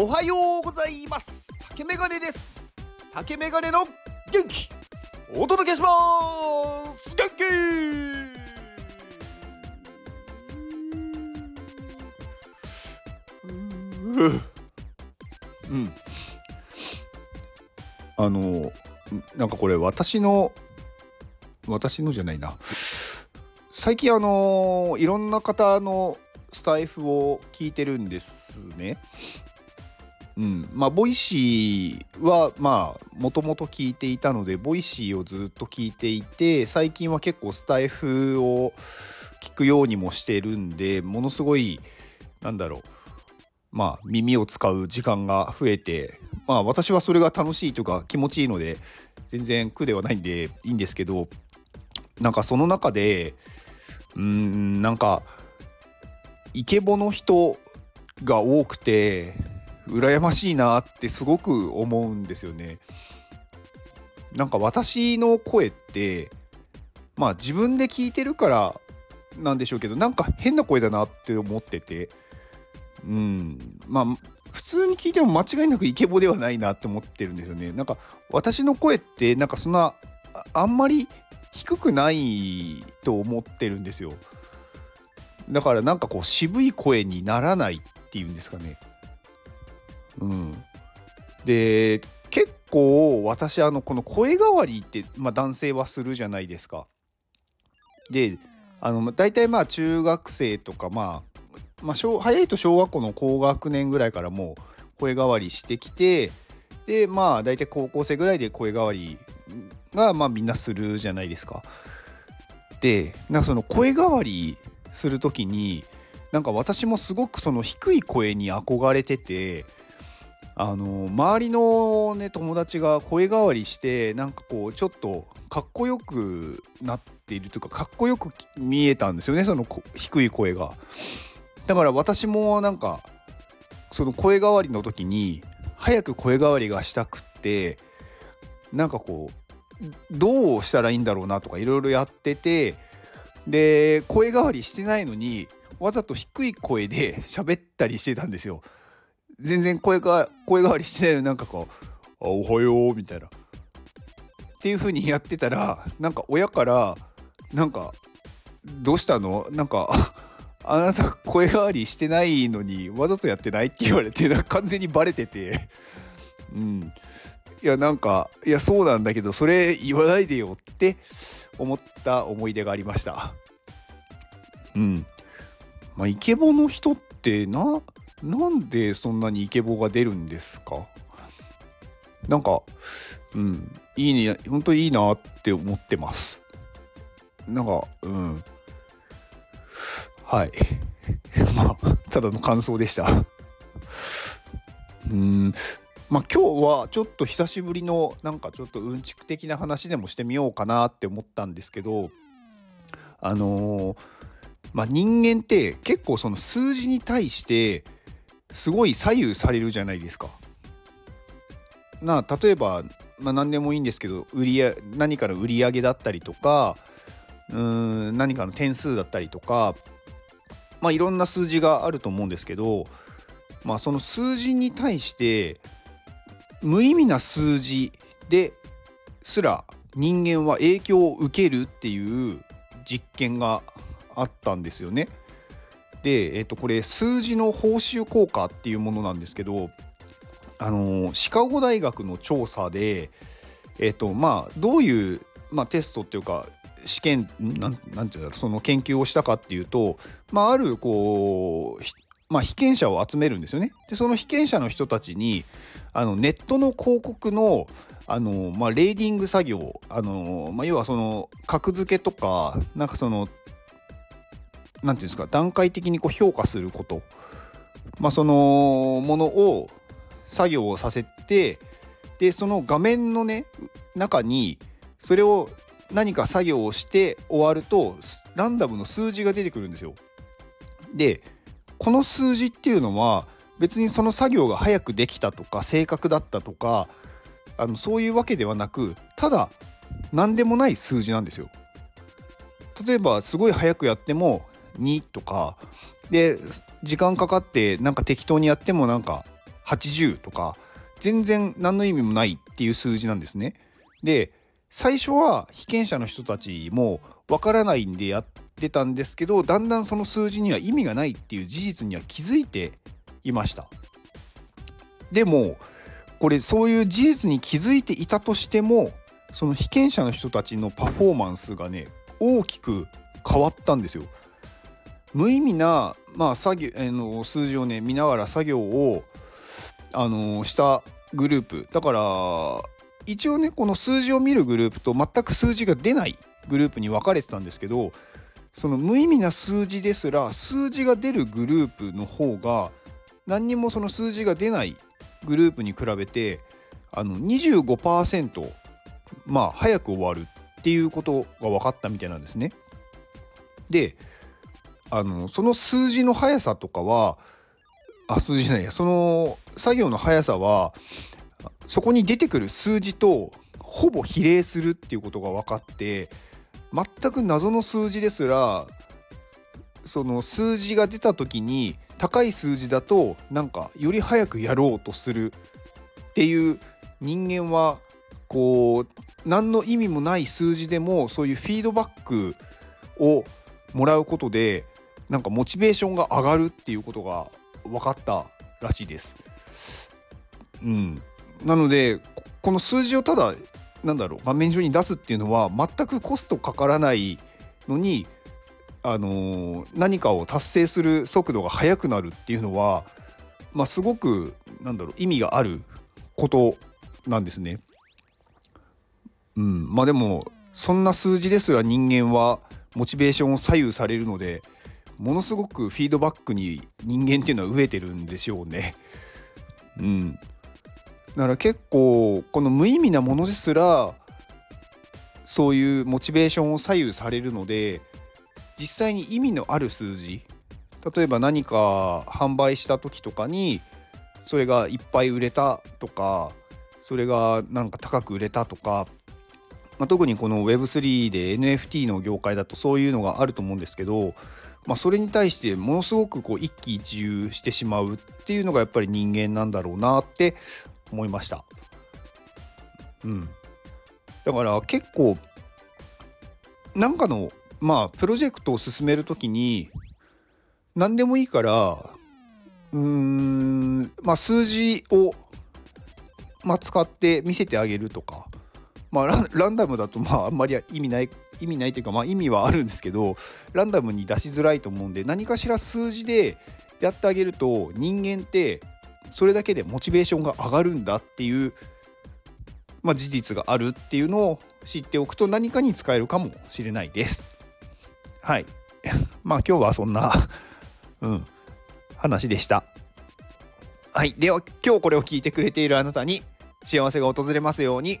おはようございます。竹メガネです。竹メガネの元気。お届けします。元気。うん。あのなんかこれ私の私のじゃないな。最近あのいろんな方のスタエフを聞いてるんですね。うん、まあ Voicy はまあもともと聞いていたので Voicy をずっと聞いていて最近は結構スタエフを聞くようにもしてるんでものすごいなんだろうまあ耳を使う時間が増えてまあ私はそれが楽しいというか気持ちいいので全然苦ではないんでいいんですけどなんかその中でうんなんかイケボの人が多くて羨ましいなってすごく思うんですよね。なんか私の声ってまあ自分で聞いてるからなんでしょうけどなんか変な声だなって思っててうんまあ普通に聞いても間違いなくイケボではないなって思ってるんですよね。なんか私の声ってなんかそんなあんまり低くないと思ってるんですよ。だからなんかこう渋い声にならないっていうんですかね。うん。で結構私あのこの声変わりって、まあ、男性はするじゃないですか。であの大体まあ中学生とかまあまあ、小早いと小学校の高学年ぐらいからもう声変わりしてきてでまあ大体高校生ぐらいで声変わりがまあみんなするじゃないですか。でなんかその声変わりする時になんか私もすごくその低い声に憧れててあの周りのね友達が声変わりしてなんかこうちょっとかっこよくなっているというかかっこよく見えたんですよねその低い声が。だから私もなんかその声変わりの時に早く声変わりがしたくってなんかこうどうしたらいいんだろうなとかいろいろやっててで声変わりしてないのにわざと低い声で喋ったりしてたんですよ。全然声が声変わりしてないのなんかこう「あおはよう」みたいな。っていう風にやってたらなんか親からなんか「どうしたの?」なんか あなた声変わりしてないのにわざとやってないって言われて完全にバレててうんいやなんかいやそうなんだけどそれ言わないでよって思った思い出がありましたうんまあイケボの人ってななんでそんなにイケボが出るんですか？なんかうんいいね本当にいいなって思ってますなんかうんはい。まあ、ただの感想でした。うん。まあ今日はちょっと久しぶりのなんかちょっとうんちく的な話でもしてみようかなって思ったんですけどあのー、まあ人間って結構その数字に対してすごい左右されるじゃないですか。な例えば、まあ、何でもいいんですけど売り何かの売り上げだったりとかうーん何かの点数だったりとかまあ、いろんな数字があると思うんですけど、まあ、その数字に対して無意味な数字ですら人間は影響を受けるっていう実験があったんですよね。で、えっと、これ数字の報酬効果っていうものなんですけどあのシカゴ大学の調査で、えっとまあ、どういう、まあ、テストっていうか試験なんなんていうんだろうその研究をしたかっていうと、まあ、あるこうまあ、被験者を集めるんですよね。でその被験者の人たちにあのネットの広告のあの、まあ、レーディング作業あの、まあ、要はその格付けとかなんかその何て言うんですか段階的にこう評価すること、まあ、そのものを作業をさせてでその画面のね中にそれを何か作業をして終わるとランダムの数字が出てくるんですよ。でこの数字っていうのは別にその作業が早くできたとか正確だったとかあのそういうわけではなくただ何でもない数字なんですよ。例えばすごい早くやっても2とかで時間かかってなんか適当にやってもなんか80とか全然何の意味もないっていう数字なんですね。で最初は被験者の人たちもわからないんでやってたんですけどだんだんその数字には意味がないっていう事実には気づいていました。でもこれそういう事実に気づいていたとしてもその被験者の人たちのパフォーマンスがね大きく変わったんですよ。無意味な、まあ、作業の数字をね見ながら作業を、あのしたグループだから一応ねこの数字を見るグループと全く数字が出ないグループに分かれてたんですけどその無意味な数字ですら数字が出るグループの方が何にもその数字が出ないグループに比べてあの25%まあ早く終わるっていうことが分かったみたいなんですね。であのその数字の速さとかはあ数字じゃないや。その作業の速さはそこに出てくる数字とほぼ比例するっていうことが分かって全く謎の数字ですらその数字が出た時に高い数字だとなんかより早くやろうとするっていう人間はこう何の意味もない数字でもそういうフィードバックをもらうことでなんかモチベーションが上がるっていうことが分かったらしいです。うん、なのでこの数字をただなんだろう画面上に出すっていうのは全くコストかからないのに、あのー、何かを達成する速度が速くなるっていうのは、まあ、すごくなんだろう意味があることなんですね。うん、まあでもそんな数字ですら人間はモチベーションを左右されるのでものすごくフィードバックに人間っていうのは飢えてるんでしょうね。うん、だから結構この無意味なものですらそういうモチベーションを左右されるので実際に意味のある数字例えば何か販売した時とかにそれがいっぱい売れたとかそれがなんか高く売れたとかまあ、特にこの Web3 で NFT の業界だとそういうのがあると思うんですけど、まあ、それに対してものすごくこう一喜一憂してしまうっていうのがやっぱり人間なんだろうなって思いました。うん、だから結構なんかのまあプロジェクトを進める時に何でもいいからうーんまあ数字を、まあ、使って見せてあげるとかまあランダムだとまああんまり意味ない意味ないというかまあ意味はあるんですけどランダムに出しづらいと思うんで何かしら数字でやってあげると人間ってそれだけでモチベーションが上がるんだっていう、まあ、事実があるっていうのを知っておくと何かに使えるかもしれないです。はい。まあ今日はそんな うん、話でした。はい。では今日これを聞いてくれているあなたに幸せが訪れますように。